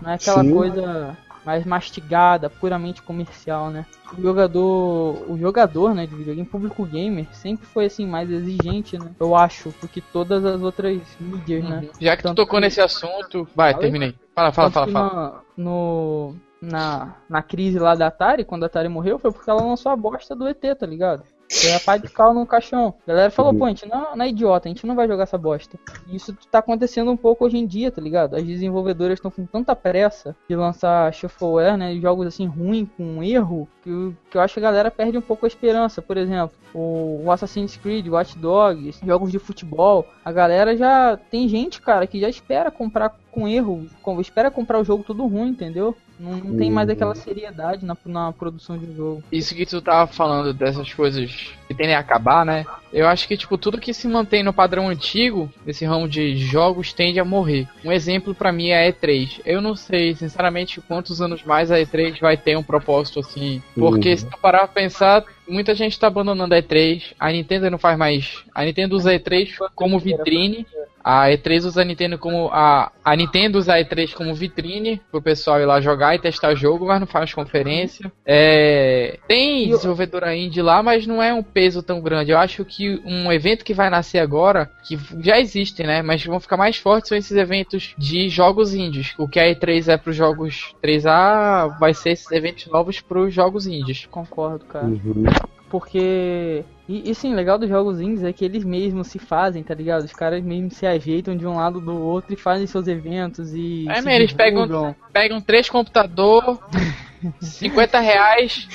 Não é aquela Sim. coisa mais mastigada, puramente comercial, né? O jogador, o jogador, né, de videogame, público gamer, sempre foi assim mais exigente, né? Eu acho, do que todas as outras mídias, né? Uhum. Já que Tanto tu tocou que... nesse assunto, vai, terminei. Fala, fala, fala, fala. No, na, na crise lá da Atari, quando a Atari morreu, foi porque ela lançou a bosta do ET, tá ligado? Foi a pá de cal no caixão. A galera falou, uhum. pô, a gente não, não é idiota, a gente não vai jogar essa bosta. E isso tá acontecendo um pouco hoje em dia, tá ligado? As desenvolvedoras estão com tanta pressa de lançar shuffleware, né? Jogos assim ruins, com erro, que, que eu acho que a galera perde um pouco a esperança. Por exemplo, o, o Assassin's Creed, Watch Dogs, jogos de futebol. A galera já. Tem gente, cara, que já espera comprar com erro, com, espera comprar o jogo tudo ruim, entendeu? Não, não tem mais aquela seriedade na, na produção de um jogo. Isso que tu tava falando dessas coisas que tendem a acabar, né? Eu acho que, tipo, tudo que se mantém no padrão antigo, nesse ramo de jogos, tende a morrer. Um exemplo para mim é a E3. Eu não sei, sinceramente, quantos anos mais a E3 vai ter um propósito assim. Porque uhum. se tu parar pra pensar, muita gente tá abandonando a E3. A Nintendo não faz mais. A Nintendo usa a E3 como vitrine a E3 usa a Nintendo como. A, a Nintendo usa a E3 como vitrine pro pessoal ir lá jogar e testar jogo, mas não faz conferência. É, tem desenvolvedora indie lá, mas não é um peso tão grande. Eu acho que um evento que vai nascer agora, que já existem, né? Mas vão ficar mais fortes são esses eventos de jogos indies. O que a E3 é pros jogos 3A, vai ser esses eventos novos pros jogos indies. Concordo, cara. Uhum. Porque. E, e sim, legal dos jogos indies é que eles mesmos se fazem, tá ligado? Os caras mesmo se ajeitam de um lado do outro e fazem seus eventos e. É, mesmo, eles pegam, pegam três computadores. 50 reais.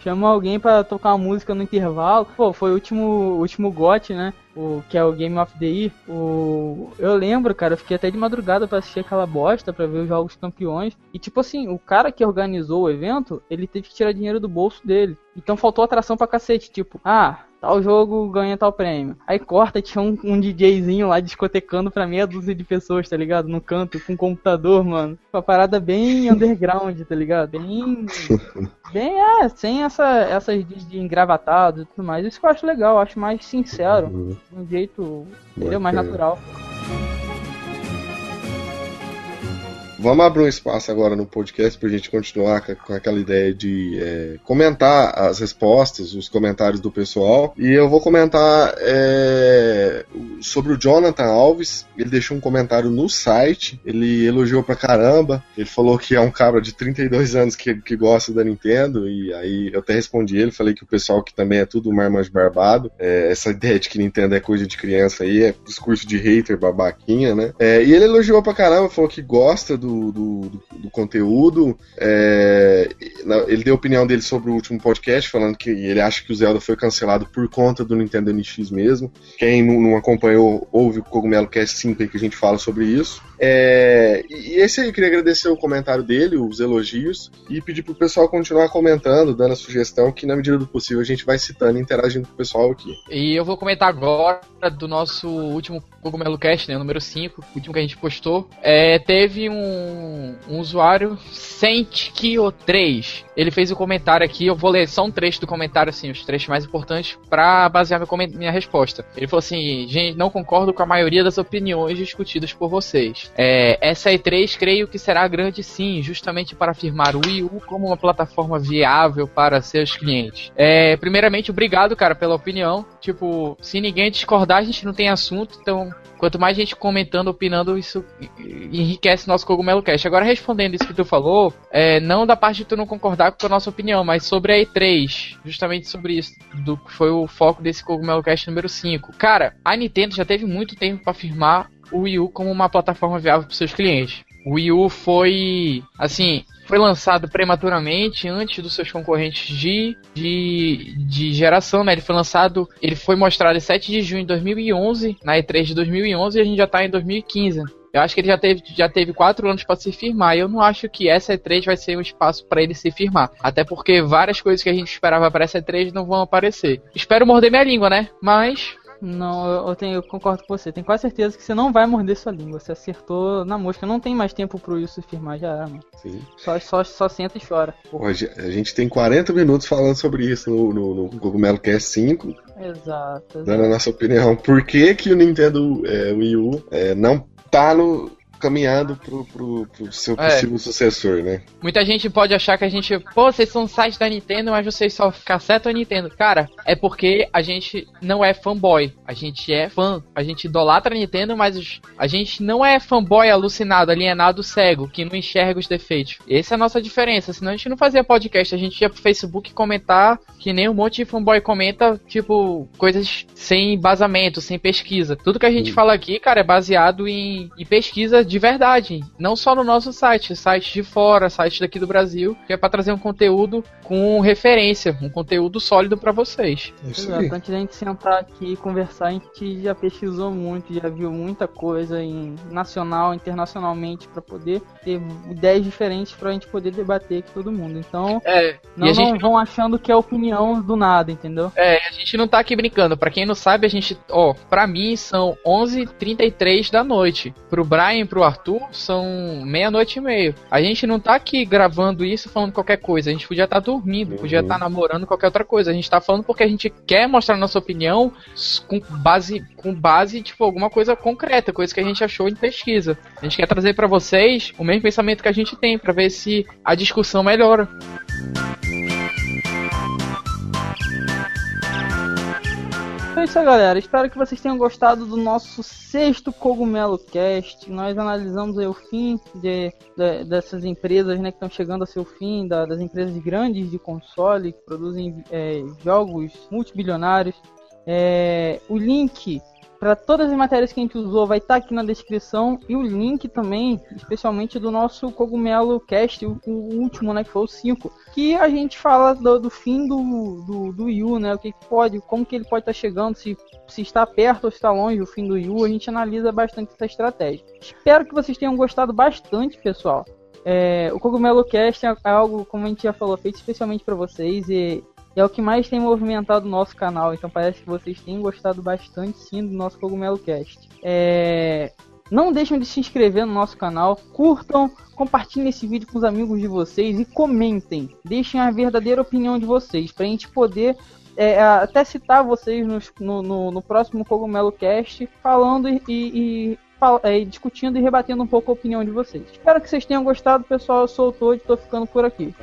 Chama alguém para tocar uma música no intervalo. Pô, foi o último, último GOT, né? O, que é o Game of the Year. O, eu lembro, cara, eu fiquei até de madrugada para assistir aquela bosta, para ver os jogos campeões. E tipo assim, o cara que organizou o evento, ele teve que tirar dinheiro do bolso dele. Então faltou atração pra cacete, tipo, ah, tal jogo ganha tal prêmio. Aí corta, tinha um, um DJzinho lá discotecando pra meia dúzia de pessoas, tá ligado? No canto, com um computador, mano. Uma parada bem underground, tá ligado? Bem. Bem, é, sem essa, essas de, de engravatados e tudo mais. Isso que eu acho legal, eu acho mais sincero. Uhum. Um jeito, entendeu? Mais natural. Vamos abrir um espaço agora no podcast para a gente continuar com aquela ideia de é, comentar as respostas, os comentários do pessoal. E eu vou comentar é, sobre o Jonathan Alves. Ele deixou um comentário no site. Ele elogiou pra caramba. Ele falou que é um cabra de 32 anos que, que gosta da Nintendo. E aí eu até respondi ele. Falei que o pessoal que também é tudo marmanjo barbado. É, essa ideia de que Nintendo é coisa de criança aí é discurso de hater babaquinha, né? É, e ele elogiou pra caramba. Falou que gosta do do, do, do conteúdo. É, ele deu a opinião dele sobre o último podcast, falando que ele acha que o Zelda foi cancelado por conta do Nintendo NX mesmo. Quem não, acompanhou, ouve o Cogumelo Cast 5 aí que a gente fala sobre isso. É, e esse aí, eu queria agradecer o comentário dele, os elogios, e pedir pro pessoal continuar comentando, dando a sugestão, que na medida do possível a gente vai citando e interagindo com o pessoal aqui. E eu vou comentar agora do nosso último Cogumelo Cast, né, número 5, o último que a gente postou. É, teve um, um usuário, Sentkio3. Ele fez o um comentário aqui, eu vou ler só um trecho do comentário, assim, os trechos mais importantes, para basear minha resposta. Ele falou assim: não concordo com a maioria das opiniões discutidas por vocês. É, essa E3 creio que será grande sim, justamente para afirmar o Wii U como uma plataforma viável para seus clientes. É, primeiramente, obrigado, cara, pela opinião. Tipo, se ninguém discordar, a gente não tem assunto, então Quanto mais gente comentando, opinando, isso enriquece nosso Cogumelo Cast. Agora, respondendo isso que tu falou, é, não da parte de tu não concordar com a nossa opinião, mas sobre a E3, justamente sobre isso, do que foi o foco desse Cogumelo Cast número 5. Cara, a Nintendo já teve muito tempo para afirmar o Wii U como uma plataforma viável para seus clientes. O Wii U foi, assim, foi lançado prematuramente antes dos seus concorrentes de, de, de geração, né? Ele foi lançado, ele foi mostrado em 7 de junho de 2011, na E3 de 2011 e a gente já tá em 2015. Eu acho que ele já teve, já teve quatro anos para se firmar. E eu não acho que essa E3 vai ser um espaço para ele se firmar. Até porque várias coisas que a gente esperava para essa E3 não vão aparecer. Espero morder minha língua, né? Mas não, eu, tenho, eu concordo com você. Tenho quase certeza que você não vai morder sua língua. Você acertou na mosca. Não tem mais tempo pro Wilson firmar, já era, mano. Sim. Só, só, só senta e chora. Hoje a gente tem 40 minutos falando sobre isso no, no, no Cogumelo Cast 5. Exato, exato. Dando a nossa opinião. Por que, que o Nintendo é, Wii U é, não tá no, caminhando pro, pro, pro seu é. possível é. sucessor, né? Muita gente pode achar que a gente, pô, vocês são um site da Nintendo, mas vocês só cacetam a Nintendo. Cara, é porque a gente não é fanboy, a gente é fã, a gente idolatra a Nintendo, mas a gente não é fanboy alucinado, alienado, cego, que não enxerga os defeitos. Essa é a nossa diferença, senão a gente não fazia podcast, a gente ia pro Facebook comentar que nem um monte de fanboy comenta, tipo, coisas sem embasamento, sem pesquisa. Tudo que a gente fala aqui, cara, é baseado em, em pesquisa de verdade. Não só no nosso site, site de fora, site daqui do Brasil, que é para trazer um conteúdo com referência, um conteúdo sólido para vocês. Isso Exato. Antes da gente sentar aqui e conversar, a gente já pesquisou muito, já viu muita coisa em nacional, internacionalmente, para poder ter ideias diferentes para a gente poder debater com todo mundo. Então, é, não, gente... não vão achando que é opinião do nada, entendeu? É, a gente não tá aqui brincando. Para quem não sabe, a gente, ó, para mim são 11h33 da noite. Pro Brian, pro pro Arthur são meia-noite e meio. A gente não tá aqui gravando isso falando qualquer coisa. A gente podia estar tá dormindo, uhum. podia estar tá namorando qualquer outra coisa. A gente tá falando porque a gente quer mostrar nossa opinião com base, com base, tipo, alguma coisa concreta, coisa que a gente achou em pesquisa. A gente quer trazer para vocês o mesmo pensamento que a gente tem, para ver se a discussão melhora. Então isso galera. Espero que vocês tenham gostado do nosso sexto Cogumelo Cast. Nós analisamos o fim de, de, dessas empresas né, que estão chegando ao seu fim, da, das empresas grandes de console que produzem é, jogos multibilionários. É, o link para todas as matérias que a gente usou vai estar tá aqui na descrição. E o link também, especialmente do nosso Cogumelo Cast, o, o último, né, que foi o 5, que a gente fala do, do fim do, do, do Yu, né, o que, pode, como que ele pode estar tá chegando, se, se está perto ou está longe o fim do Yu, a gente analisa bastante essa estratégia. Espero que vocês tenham gostado bastante, pessoal. É, o Cogumelo Cast é algo, como a gente já falou, feito especialmente para vocês. E é o que mais tem movimentado o nosso canal. Então parece que vocês têm gostado bastante sim do nosso Cogumelo Cast. É... Não deixem de se inscrever no nosso canal, curtam, compartilhem esse vídeo com os amigos de vocês e comentem. Deixem a verdadeira opinião de vocês para a gente poder é, até citar vocês no, no, no, próximo Cogumelo Cast falando e, e, e, discutindo e rebatendo um pouco a opinião de vocês. Espero que vocês tenham gostado, pessoal. Eu sou o estou ficando por aqui.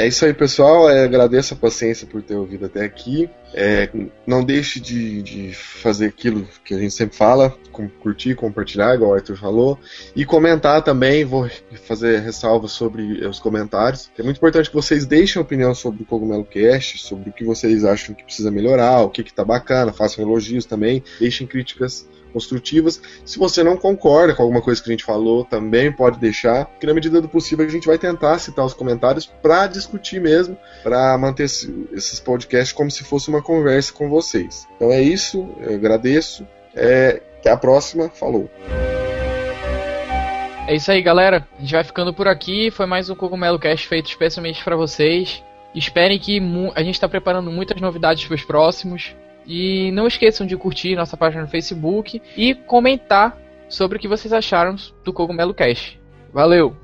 É isso aí, pessoal. É, agradeço a paciência por ter ouvido até aqui. É, não deixe de, de, fazer aquilo que a gente sempre fala, curtir, compartilhar, igual o Arthur falou, e comentar também. Vou fazer ressalvas sobre os comentários. É muito importante que vocês deixem opinião sobre o Cogumelo Cast, sobre o que vocês acham que precisa melhorar, o que, que tá bacana, façam elogios também, deixem críticas construtivas. Se você não concorda com alguma coisa que a gente falou, também pode deixar, que na medida do possível a gente vai tentar citar os comentários para discutir mesmo, para manter esses podcasts como se fosse uma conversa com vocês. Então é isso, eu agradeço. É, até a próxima, falou. É isso aí, galera. A gente vai ficando por aqui. Foi mais um Cogumelo Cast feito especialmente para vocês. Esperem que a gente está preparando muitas novidades para os próximos. E não esqueçam de curtir nossa página no Facebook e comentar sobre o que vocês acharam do Cogumelo Cast. Valeu!